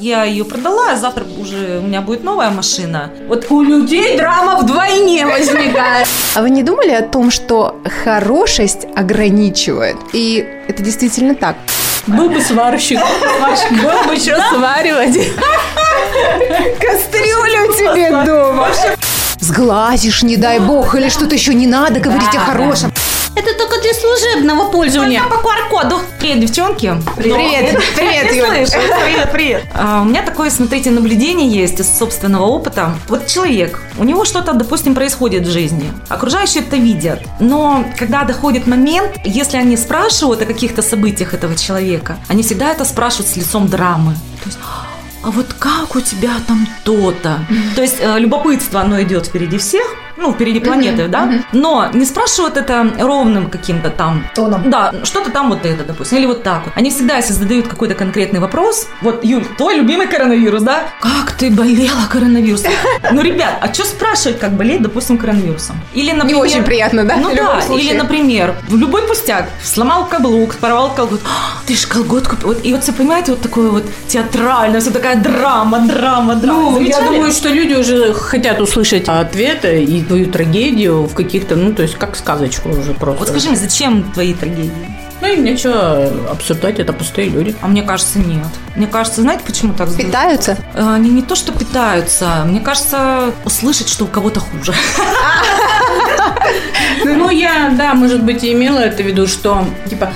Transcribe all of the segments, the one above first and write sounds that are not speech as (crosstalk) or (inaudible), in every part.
Я ее продала, а завтра уже у меня будет новая машина. Вот у людей драма вдвойне возникает. А вы не думали о том, что хорошесть ограничивает? И это действительно так. Был бы сварщик. Был бы что сваривать. Кастрюлю тебе дома. Сглазишь, не дай бог, или что-то еще не надо говорить о хорошем. Это только для служебного пользования. По QR-коду. Привет, девчонки. Привет, привет, Ты Юль. слышишь? Привет, привет. А, у меня такое, смотрите, наблюдение есть из собственного опыта. Вот человек, у него что-то, допустим, происходит в жизни. Окружающие это видят. Но когда доходит момент, если они спрашивают о каких-то событиях этого человека, они всегда это спрашивают с лицом драмы. То есть, а вот как у тебя там то-то? То есть э, любопытство, оно идет впереди всех, ну, впереди планеты, да? Но не спрашивают это ровным каким-то там Тоном. да, что-то там вот это, допустим, или вот так вот. Они всегда, если задают какой-то конкретный вопрос, вот, Юль, твой любимый коронавирус, да? Как ты болела коронавирусом? Ну, ребят, а что спрашивать, как болеть, допустим, коронавирусом? Или, Не например... очень приятно, да? Ну да, или, например, в любой пустяк, сломал каблук, порвал колгот, «А, ты же колгот купил. Вот, и вот все, понимаете, вот такое вот театральное, все такая драма, драма, драма. Ну, я думаю, что люди уже хотят услышать ответы и твою трагедию в каких-то, ну, то есть как сказочку уже просто. Вот скажи мне, зачем твои трагедии? Ну, им нечего обсуждать, это пустые люди. А мне кажется, нет. Мне кажется, знаете, почему так? Питаются? Э, Они не то, что питаются, мне кажется, услышать, что у кого-то хуже. (laughs) Ну, я, да, может быть, и имела это в виду, что, типа,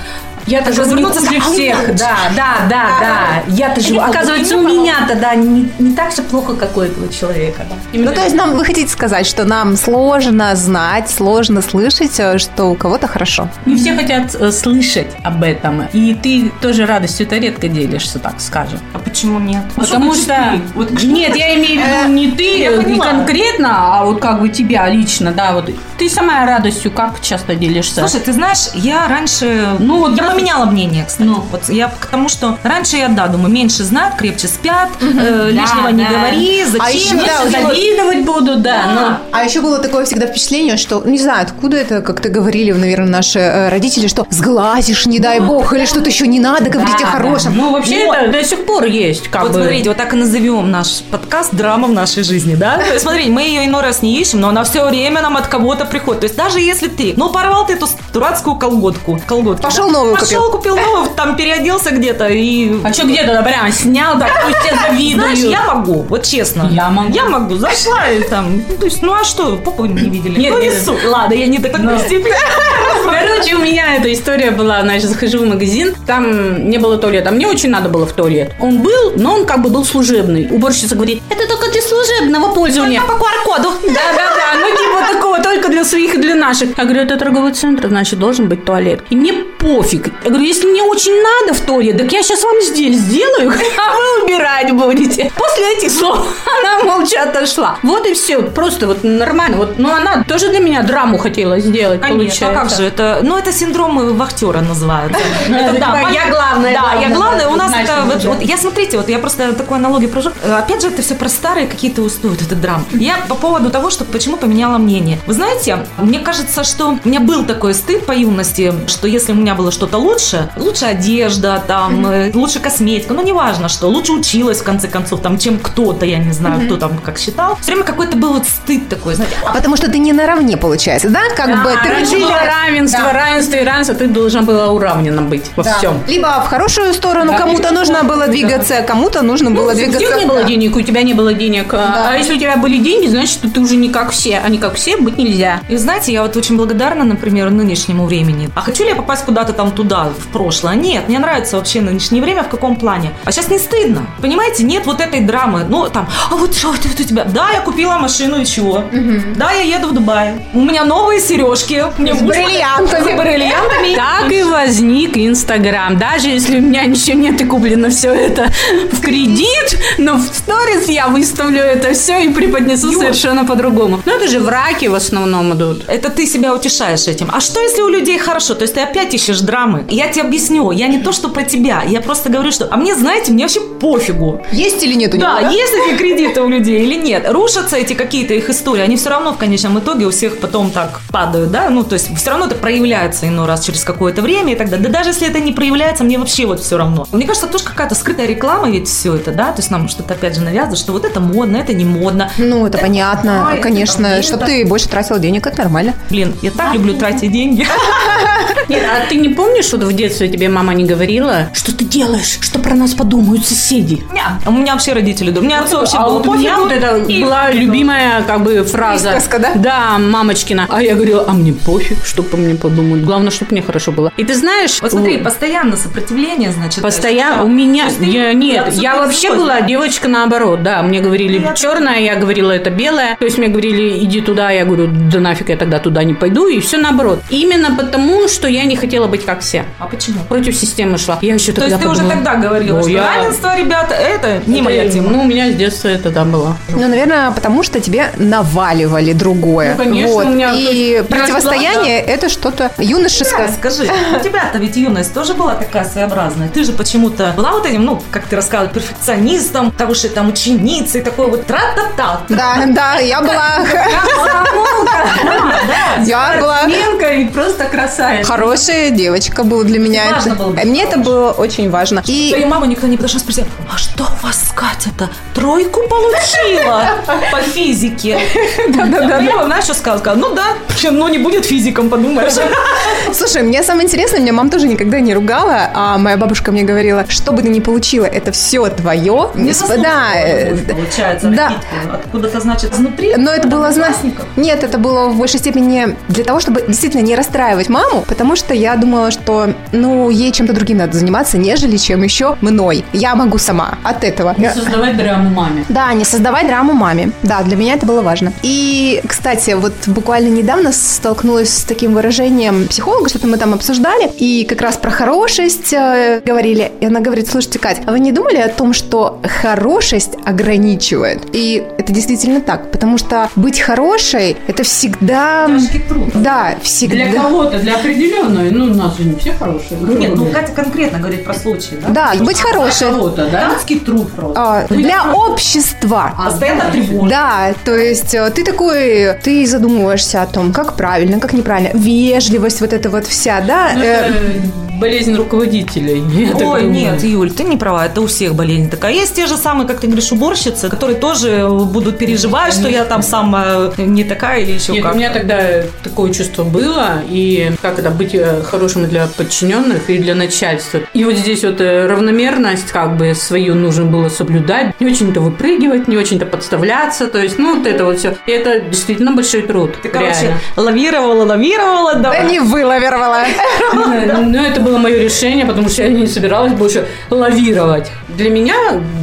я-то живу не развернуться хуже сказать, «А у меня всех. лучше». Да, да, да, да. Я-то живу. вот Оказывается, у меня-то, да, не, не так же плохо, как у этого человека. Да. Именно Ну, то есть нам, вы хотите сказать, что нам сложно знать, сложно слышать, э, что у кого-то хорошо. Не все хотят э, слышать об этом. И ты тоже радостью-то редко делишься, так скажем. А почему нет? Потому что... Нет, я имею в виду не ты я не конкретно, а вот как бы тебя лично, да, вот. Ты сама радостью как часто делишься? Слушай, ты знаешь, я раньше... Ну, вот я. Поменяла мнение, кстати. Ну. Вот я к тому, что раньше я, да, думаю, меньше знают, крепче спят, э, лишнего не да. говори, зачем? А еще, да, завидовать буду, да, но... А еще было такое всегда впечатление, что, не знаю, откуда это, как-то говорили, наверное, наши э, родители, что сглазишь, не дай бог, или что-то еще не надо говорить Да, о да. хорошем. Ну, вообще, Вот. это до сих пор есть, как Вот бы. смотрите, вот так и назовем наш подкаст «Драма в нашей жизни», да? То есть, смотрите, мы ее иной раз не ищем, но она все время нам от кого-то приходит. То есть, даже если ты, ну, порвал ты эту дурацкую колготку, колготки, Пошел да? новую Пошел, купил новую, там переоделся где-то и... А что где-то, прям снял, так пусть все завидуют. Знаешь, я могу, вот честно. Я могу. Я могу, зашла и там, то есть, ну а что, попу не видели? Нет, ну, не нет. суть. Ладно, я не до такой степени. Короче, у меня эта история была, значит, захожу в магазин, там не было туалета, а мне очень надо было в туалет. Он был, но он как бы был служебный. Уборщица говорит, это только для служебного пользования. По QR-коду. Да-да-да, ну типа такого только для своих и для наших. Я говорю, это торговый центр, значит, должен быть туалет. И мне пофиг. Я говорю, если мне очень надо в туалет, так я сейчас вам здесь сделаю, (laughs) а вы убирать будете. После этих слов (laughs) она молча отошла. Вот и все. Просто вот нормально. Вот, ну, она тоже для меня драму хотела сделать, Конечно, получается. а как же это? Ну, это синдром вахтера называют. (laughs) Это да, я главная, Да, я главная. У нас это вот, я смотрите, вот я просто такую аналогию провожу. Э, Опять же, это все про старые какие-то устои, вот этот драм. Я по поводу того, что почему поменяла мнение. Вы знаете, мне кажется, что у меня был такой стыд по юности, что если у меня было что-то лучше, лучше одежда, там, э, лучше косметика, ну неважно что, лучше училась в конце концов, там, чем кто-то, я не знаю, кто там как считал. Все время какой-то был вот стыд такой, знаете, А потому что ты не наравне, получается, да? Как бы ты Раньше родила- было равенство, равенство и равенство, ты должна была уравнена быть во Да. всем. Либо в хорошую сторону Да. кому-то нужно было двигаться, а кому-то нужно было у двигаться. всех не было да. денег, у тебя не было денег. А- А если у тебя были деньги, значит, ты уже не как все. А не как все быть нельзя. И знаете, я вот очень благодарна, например, нынешнему времени. А хочу ли я попасть куда-то там туда, в прошлое? Нет, мне нравится вообще нынешнее время в каком плане. А сейчас не стыдно. Понимаете, нет вот этой драмы. Ну, там, а вот что это у тебя? Да, я купила машину и чего? Да, я еду в Дубай. У меня новые сережки. Мне С бриллиантами. (laughs) С бриллиантами. Так и возник Инстаграм. Даже если у меня ничего нет и куплено все это в кредит, но в сторис я выставлю это все и преподнесу совершенно по-другому. Ну, это же враки в основном идут. Это ты себя утешаешь этим. А что, если у людей хорошо? То есть ты опять ищешь драмы. Я тебе объясню. Я не то, что про тебя. Я просто говорю, что... А мне, знаете, мне вообще пофигу. Есть или нет у него? Да, есть эти кредиты у людей или нет. Рушатся эти какие-то их истории, они все равно в конечном итоге у всех потом так падают, да, ну, то есть все равно это проявляется иной раз через какое-то время и так далее. Да даже если это не проявляется, мне вообще вот все равно. Мне кажется, тоже какая-то скрытая реклама ведь все это, да, то есть нам что-то опять же навязывают, что вот это модно, это не модно. Ну, это понятно, ай, конечно. это Чтобы это. ты больше тратила денег, это нормально. Блин, я так люблю тратить деньги. (laughs) Нет, а ты не помнишь, что в детстве тебе мама не говорила, что ты делаешь, что про нас подумают соседи? Не, У меня вообще родители думают. У меня отцу вообще а было вот у меня вот это И была любимая как бы фраза. Присказка, да? Да, мамочкина. А я говорила, а мне пофиг, что по мне подумают. Главное, чтобы мне хорошо было. И ты знаешь... Вот смотри, у- постоянно сопротивление, значит. Постоянно да. у меня ты я, нет, я вообще злой. была девочка наоборот, да, мне говорили Я- черная, я говорила это белое, то есть мне говорили иди туда, я говорю да нафиг я тогда туда не пойду и все наоборот. Именно потому, что я не хотела быть как все, А почему? против системы шла. Я еще То тогда есть ты уже тогда говорила, ну, что я- равенство, ребята, это не Это, моя тема. Ну, у меня с детства это да было. Ну, наверное, потому что тебе наваливали другое. Ну, конечно, Вот. у меня- И я противостояние это что-то юношеское. Да, скажи, у тебя-то ведь юность тоже была такая своеобразная. Ты же почему-то была вот этим, ну, как ты рассказывала, перфекционистом, хорошей там ученицей, такой вот тра-та-та. Да, да, я была, я была Менка и просто красавица. Хорошая девочка была для меня. Важно Это- было быть Мне это было очень важно. И Твою маму никто не подошел спросил, а что у вас Катя-то тройку получила по физике? (laughs) Да-да-да. Я знаешь, что сказала? Ну да, ну не будет физиком, подумаешь. (laughs) Слушай, мне самое интересное, меня мама тоже никогда не ругала, а моя бабушка мне говорила, что бы ты ни получила, это все твое. Не Да, э, получается, да. Откуда-то, значит, изнутри? Но это было, зна- одноклассников? Нет, это было в большей степени для того, чтобы действительно не расстраивать маму, потому что я думала, что, ну, ей чем-то другим надо заниматься, нежели чем еще мной. Я могу сама от этого. Не создавать драму маме. Да, не создавать драму маме. Да, для меня это было важно. И, кстати, вот буквально недавно столкнулась с таким выражением психолога, что-то мы там обсуждали, и как раз про хорошесть э, говорили. И она говорит, слушайте, Кать, а вы не думали о том, что хорошесть ограничивает? И это действительно так, потому что быть хорошей – это всегда... Тяжкий труд. Да, всегда... Для кого-то, для определенной. Ну, у нас же не все хорошие. Нет, ну Катя конкретно говорит про случай, да? Да, быть хорошей. кого-то, да? Дамский труд просто. А, Для общества. Постоянно тревожно. Да, то есть э, ты такой, ты задумываешься о том, как правильно, как неправильно, вежливость вот эта вот вся, да? Ну, э, это болезнь руководителей. Ой, нет, Юль, ты не права, это у всех болезнь такая. Есть те же самые, как ты говоришь, уборщицы, которые тоже будут переживать, что я там самая не такая или еще Нет, как. у меня тогда такое чувство было, и как это быть э, хорошим для подчиненных и для начальства. И вот здесь вот э, равномерность как бы свою нужно было соблюдать, не очень-то выпрыгивать, не очень-то подставляться, то есть, ну, вот это вот все. И это действительно большой труд. Ты, короче, лавировала, лавировала, да давай. не вылавировала. (laughs) Ну, это было мое решение, потому что я не собиралась больше лавировать. Для меня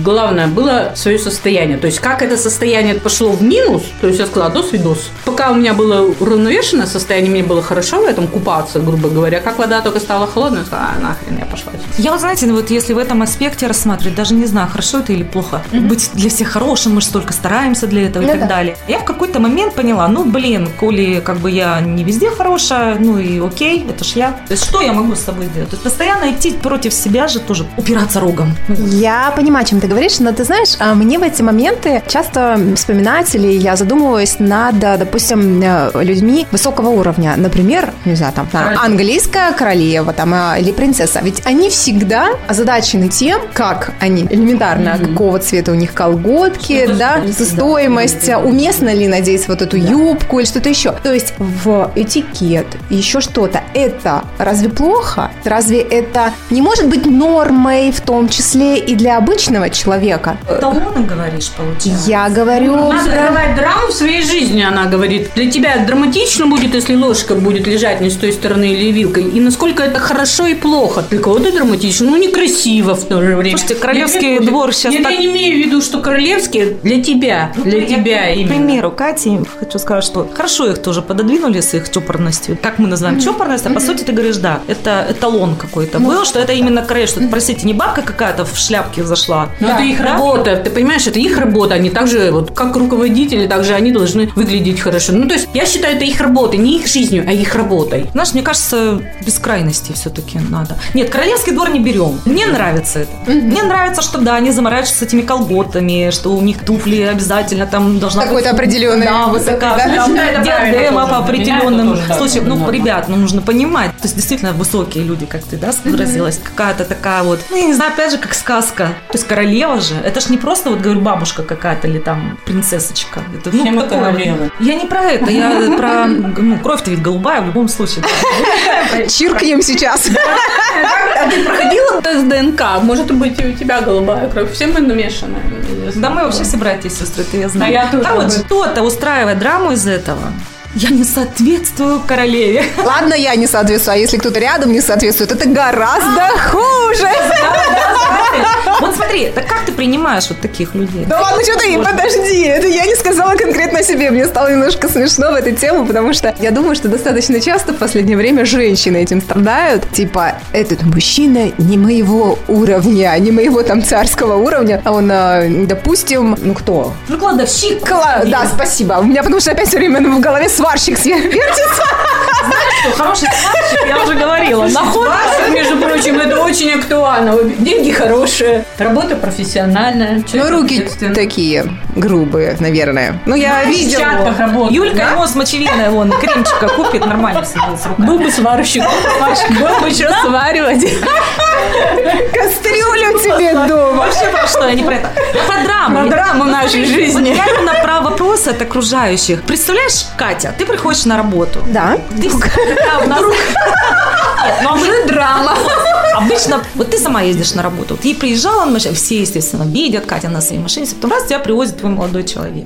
главное было свое состояние. То есть, как это состояние пошло в минус, то есть я сказала, до свидос. Пока у меня было уравновешенное состояние, мне было хорошо в этом купаться, грубо говоря. Как вода только стала холодной, я сказала, а, нахрен, я пошла. Я вот, знаете, вот если в этом аспекте рассматривать, даже не знаю, хорошо это или плохо, быть для всех хорошим, мы же столько стараемся для этого и Ну так да. далее. Я в какой-то момент поняла, ну, блин, коли как бы я не везде хорошая, ну и окей, это ж я. То есть что я могу с собой сделать? То есть постоянно идти против себя же тоже упираться рогом. Я понимаю, о чем ты говоришь, но ты знаешь, а, мне в эти моменты часто вспоминать или я задумываюсь над, допустим, э, людьми высокого уровня. Например, не знаю, там, английская королева там, а, или принцесса. Ведь они всегда озадачены тем, как они элементарно, какого цвета у них колготки, Что-то да, да. стоимость, а, уместно ли надеть вот эту юбку или что-то еще. То есть в этикет, еще что-то. Это разве плохо? Разве это не может быть нормой в том числе и для обычного человека? Талоны, говоришь, получается? Я говорю... Надо создавать драму в своей жизни, она говорит. Для тебя драматично будет, если ложка будет лежать не с той стороны или вилкой. И насколько это хорошо и плохо. Для кого-то драматично, ну некрасиво в то же время. Слушайте, королевский Для меня двор щас Нет, так- я не имею в виду, что королевские для тебя. Для Я, тебя К именно. примеру, Кате хочу сказать, что хорошо их тоже пододвинули с их чопорностью. Как мы называем чопорность, а по сути ты говоришь, да, это эталон какой-то был, что это именно король, что, простите, не бабка какая-то в шляпке зашла. Но это их Да? работа, ты понимаешь, это их работа, они также. Вот как руководители, также они должны выглядеть хорошо. Ну, то есть, я считаю, это их работа, не их жизнью, а их работой. Знаешь, мне кажется, без крайности все-таки надо. Нет, королевский двор не берем. Мне нравится это. Мне нравится, что да, они заморачиваются с этими колготами, что у них туфли обязательно там должна Какой-то быть... определенный Да, высока, да? Да, диадема по определенным да, случаям. Ну, ребят, ну нужно понимать. То есть действительно высокие люди, как ты, да, выразилась. Какая-то такая вот, ну, я не знаю, опять же, как сказка. То есть королева же, это ж не просто, вот говорю, бабушка какая-то или там принцессочка. Это, ну, мы такое вот. королевы. Я не про это, я (laughs) про, ну, кровь-то ведь голубая в любом случае. (laughs) Чиркнем сейчас. (laughs) А ты проходила тест ДНК? Может быть, и у тебя голубая кровь. Все мы намешаны. Да мы вообще все братья и сестры, это я знаю. А я тоже Там вот кто-то устраивает драму из этого. Я не соответствую королеве. Ладно, я не соответствую, а если кто-то рядом не соответствует, это гораздо хуже. Вот смотри, так как ты принимаешь вот таких людей? Да ладно, что ты, подожди, это я не сказала конкретно о себе. Мне стало немножко смешно в эту тему, потому что я думаю, что достаточно часто в последнее время женщины этим страдают. Типа, этот мужчина не моего уровня, не моего там царского уровня, а он, а, допустим, ну кто? Ну, кладовщик. Кла- Да, спасибо. У меня потому что опять все время в голове сварщик вертится. Хороший сварщик, я уже говорила. Находка, между прочим, это очень актуально. Деньги хорошие, работа профессиональная. Ну, руки такие грубые, наверное. Ну, я В видела. перчатках работает. Юлька ему с мочевиной вон кремчика купит, нормально себе с руками. Был бы сварщик. Был бы что сваривать. (laughs) Кастрюлю тебе дома. Вообще про что, я не про это. Я про драму. Про драму нашей жизни. я именно про вопросы от окружающих. Представляешь, Катя, ты приходишь на работу. Да. Ты нас... Нет, ну, Уже драма. Обычно, вот ты сама ездишь на работу, вот ей приезжала на машине, все, естественно, видят, Катя на своей машине, потом раз тебя привозит твой молодой человек.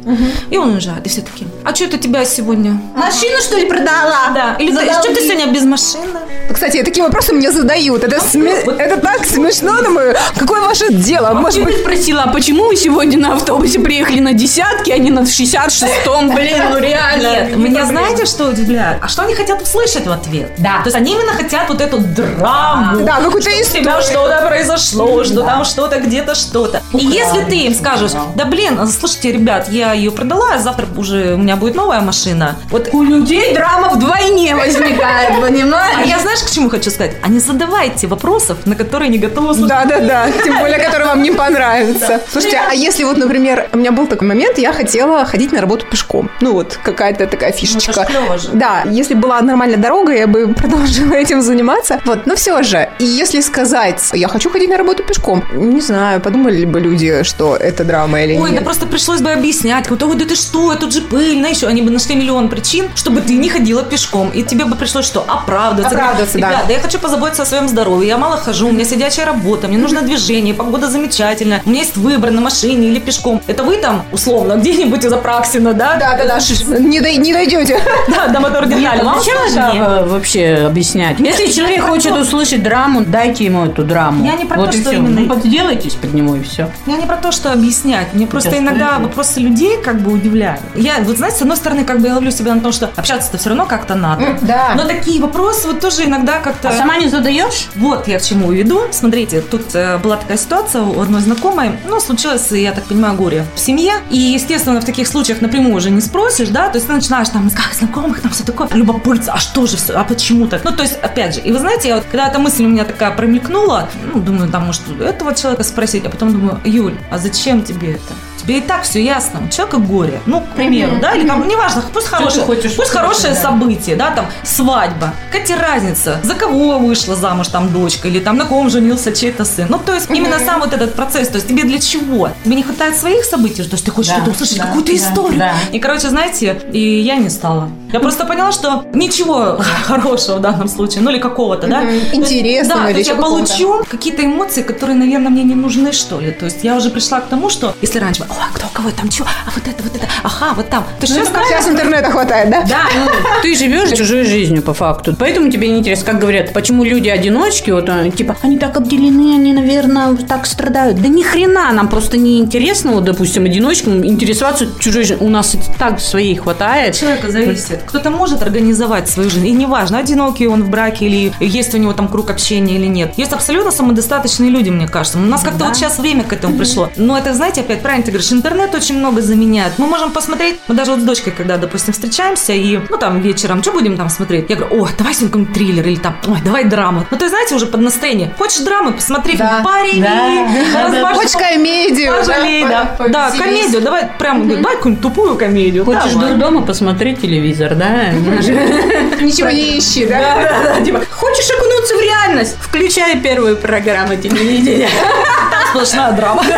И он уезжает, и все таки а что это тебя сегодня? Машину, что ли, продала? Да, или ты- что ты сегодня без машины? Кстати, такие вопросы мне задают. Это, сме- это так смешно, думаю. Какое ваше дело? Может Я быть, спросила, а почему вы сегодня на автобусе приехали на десятке, а не на 66-м? Блин, ну реально. Нет, Какие меня проблемы? знаете, что удивляет? А что они хотят услышать в ответ? Да. То есть они именно хотят вот эту драму. да, какую-то историю. что-то произошло, что там что-то где-то что-то. И если ты им скажешь, да блин, слушайте, ребят, я ее продала, а завтра уже у меня будет новая машина. Вот У людей драма вдвойне возникает, (laughs) понимаешь? а я знаешь, к чему хочу сказать? А не задавайте вопросов, на которые не готовы слушать. Да, да, да. Тем более, который вам не понравится. Слушайте, а если вот, например, у меня был такой момент, я хотела ходить на работу пешком. Ну вот, какая-то такая фишечка. это ж клёво же. Да, если была нормальная дорога, я бы (laughs) продолжила этим заниматься. Вот, но все же, и если сказать, я хочу ходить на работу пешком, не знаю, подумали бы люди, что это драма или Ой, нет. да просто пришлось бы объяснять, кто, ой, да ты что, тут же пыльно, еще. Они бы нашли миллион причин, чтобы ты не ходила пешком. И тебе бы пришлось что? Оправдываться. Оправдываться, да. Ребят, да я хочу позаботиться о своем здоровье, я мало хожу, у меня сидячая работа, мне нужно движение, погода замечательная, у меня есть выбор на машине или пешком. Это вы там, условно, где-нибудь из Апраксина, да? Да, да, да, не, дой- не дойдете. (laughs) Да, до мотор Вам зачем сложнее. это вообще объяснять? Если человек хочет услышать драму, дайте ему эту драму. Я не про вот то, что все. именно- Ну, подделайтесь под него и все. Я не про то, что объяснять. Мне просто Я иногда слышу. вопросы людей как бы удивляют. Я, вот знаете, с одной стороны, как бы я ловлю себя на том, что общаться-то все равно как-то надо. Да. Но такие вопросы вот тоже иногда как-то... А сама не задаешь? Вот я к чему веду. Смотрите, тут э, была такая ситуация у одной знакомой. Ну, случилось, я так понимаю, горе в семье. И, естественно, в таких случаях напрямую уже не спросишь, да? То есть ты начинаешь там искать знакомых, там все такое. Любопытство, а что же все, а почему так? Ну, то есть, опять же, и вы знаете, я вот, когда эта мысль у меня такая промелькнула, ну, думаю, там, может, этого человека спросить, а потом думаю, Юль, а зачем тебе это? Тебе и так все ясно. У человека горе. Ну, к примеру, да, или там, неважно, пусть хорошее, хочешь пусть хорошее да. событие, да, там, свадьба. Какая тебе разница, за кого вышла замуж там дочка, или там на ком женился чей-то сын. Ну, то есть, именно сам вот этот процесс, то есть, тебе для чего? Тебе не хватает своих событий, то есть, ты хочешь Да, что-то услышать, да, какую-то да, историю. да. И, короче, знаете, и я не стала. Я просто поняла, что ничего (laughs) хорошего в данном случае, ну или какого-то, да. То Интересного Да, то или есть я получу какие-то эмоции, которые, наверное, мне не нужны, что ли. То есть я уже пришла к тому, что если раньше, ой, кто кого там, что, а вот это, вот это, ага, вот там. То есть сейчас Сейчас интернета хватает, да? да, ну, Ты живешь чужой жизнью по факту. Поэтому тебе не интересно, как говорят, почему люди одиночки, вот э, типа, они так обделены, они, наверное, так страдают. Да ни хрена, нам просто не интересно, вот, допустим, одиночкам интересоваться чужой жизнью. У нас и так своей хватает. человека зависит. Кто-то может организовать свою жизнь. И неважно, одинокий он в браке или есть у него там круг общения или нет. Есть абсолютно самодостаточные люди, мне кажется. У нас как-то вот сейчас время к этому пришло. Но это, знаете, опять правильно ты говоришь, интернет интернет очень много заменяет. Мы можем посмотреть, мы даже вот с дочкой, когда, допустим, встречаемся, и, ну, там, вечером, что будем там смотреть? Я говорю, о, давай сегодня какой-нибудь триллер, или там, ой, давай драму. Ну, то есть, знаете, уже под настроение. Хочешь драмы, посмотри, Да. парень, Да. Хочешь комедию? Пожалей, да. Да, комедию, давай прям, давай какую-нибудь тупую комедию. Хочешь дома посмотреть телевизор, да? (laughs) Ничего не ищи, да? Да, да, да, типа, хочешь окунуться в реальность? Включай первую программу телевидения. (laughs) Сплошная драма. (laughs)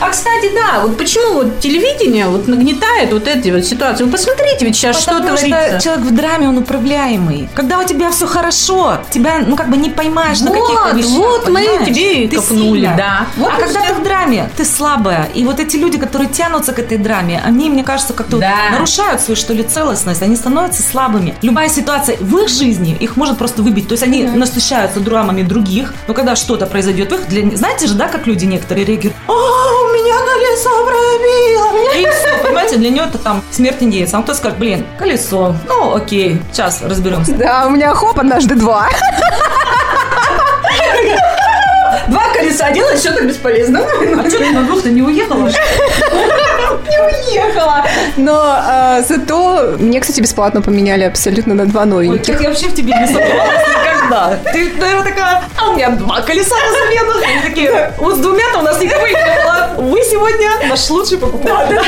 А кстати, да, вот почему вот телевидение вот нагнетает вот эти вот ситуации? Вы посмотрите, ведь сейчас что творится. человек в драме, он управляемый. Когда у тебя все хорошо, тебя, ну, как бы не поймаешь на каких-то вещах. вот мы тебе копнули, да. А когда ты в драме, ты слабая. И вот эти люди, которые тянутся к этой драме, они, мне кажется, как-то нарушают свою, что ли, целостность. Они становятся слабыми. Любая ситуация в их жизни их может просто выбить. То есть они насыщаются драмами других. Но когда что-то произойдет в их... Для... Знаете же, да, как люди некоторые реагируют? О, у меня колесо пробило. И все, понимаете, для нее это там смерть индейца. А кто скажет, блин, колесо. Ну, окей, сейчас разберемся. Да, у меня хоп, однажды два. Два колеса делать что-то бесполезно. А что на двух-то не уехала? (laughs) (laughs) Уехала. Но э, зато мне, кстати, бесплатно поменяли абсолютно на два Ой, новеньких. как я вообще в тебе не сомневалась никогда. Ты, наверное, такая, а у меня два колеса на замену. Они такие, вот с двумя-то у нас не было. Вы сегодня наш лучший покупатель.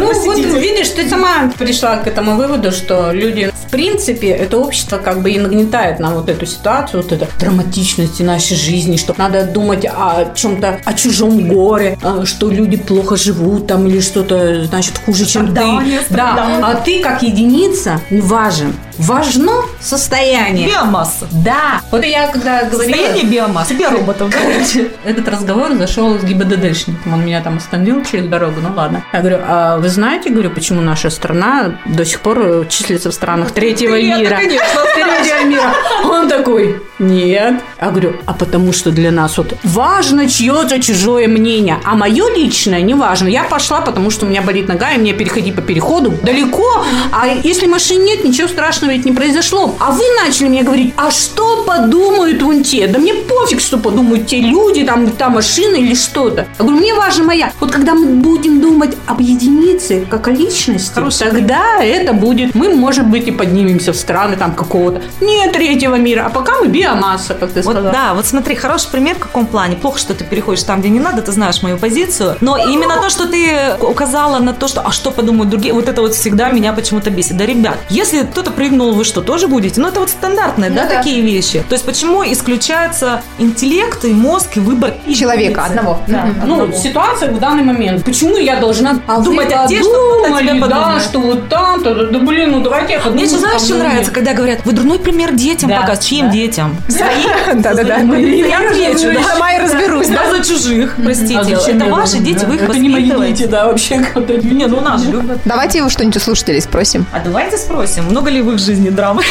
Ну, вот видишь, ты сама пришла к этому выводу, что люди, принципе, это общество как бы и нагнетает нам вот эту ситуацию, вот эту драматичность нашей жизни, что надо думать о чем-то, о чужом горе, а, что люди плохо живут там или что-то, значит, хуже, чем Страдания, ты. Да, страдания. а ты как единица важен. Важно состояние. Биомасса. Да. Вот я когда говорила... Состояние биомассы. Биороботов. Короче, этот разговор зашел с ГИБДДшником. Он меня там остановил через дорогу, ну ладно. Я говорю, а вы знаете, говорю, почему наша страна до сих пор числится в странах третьего Нет, мира? конечно, (laughs) Третьего мира. Он такой, нет. Я говорю, а потому что для нас вот важно чье-то чужое мнение, а мое личное не важно. Я пошла, потому что у меня болит нога, и мне переходить по переходу далеко. А если машин нет, ничего страшного ведь не произошло. А вы начали мне говорить, а что подумают вон те? Да мне пофиг, что подумают те люди, там та машина или что-то. Я говорю, мне важна моя. Вот когда мы будем думать об единице, как о личности, Хороший тогда это будет, мы, может быть, и поднимемся в страны там какого-то, не третьего мира, а пока мы биомасса, как ты Вот сказала. да, вот смотри, хороший пример в каком плане. Плохо, что ты переходишь там, где не надо, ты знаешь мою позицию. Но именно то, что ты указала на то, что а что подумают другие, вот это вот всегда меня почему-то бесит. Да, ребят, если кто-то прыгнул, вы что, тоже будете? Ну, это вот стандартные, да, Ну да. такие вещи. То есть почему исключается интеллект и мозг и выбор Человека единицы? одного. Да, Мгм. Ну, одного. ситуация в данный момент. Почему я должна а Думать о что кто-то подумали, тебе да, что вот там-то, да, да, блин, ну давайте я Мне подумаю, еще знаешь, что нравится, когда говорят, вы дурной пример детям Да, показываете. Чьим да. детям? (laughs) Да-да-да. Я отвечу, да. Сама и разберусь, да? За чужих, простите. А зачем Это ваши дети, вы их Это не мои воспитываете. дети, да, вообще. как-то. (laughs) Не, ну нас любят. Давайте его что-нибудь у слушателей спросим. А давайте спросим, много ли в их жизни драмы?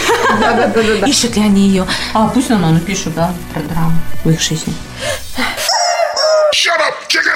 Да-да-да. Ищут ли они ее? А, пусть она напишет, да, про драму в их жизни. Shut up, chicken!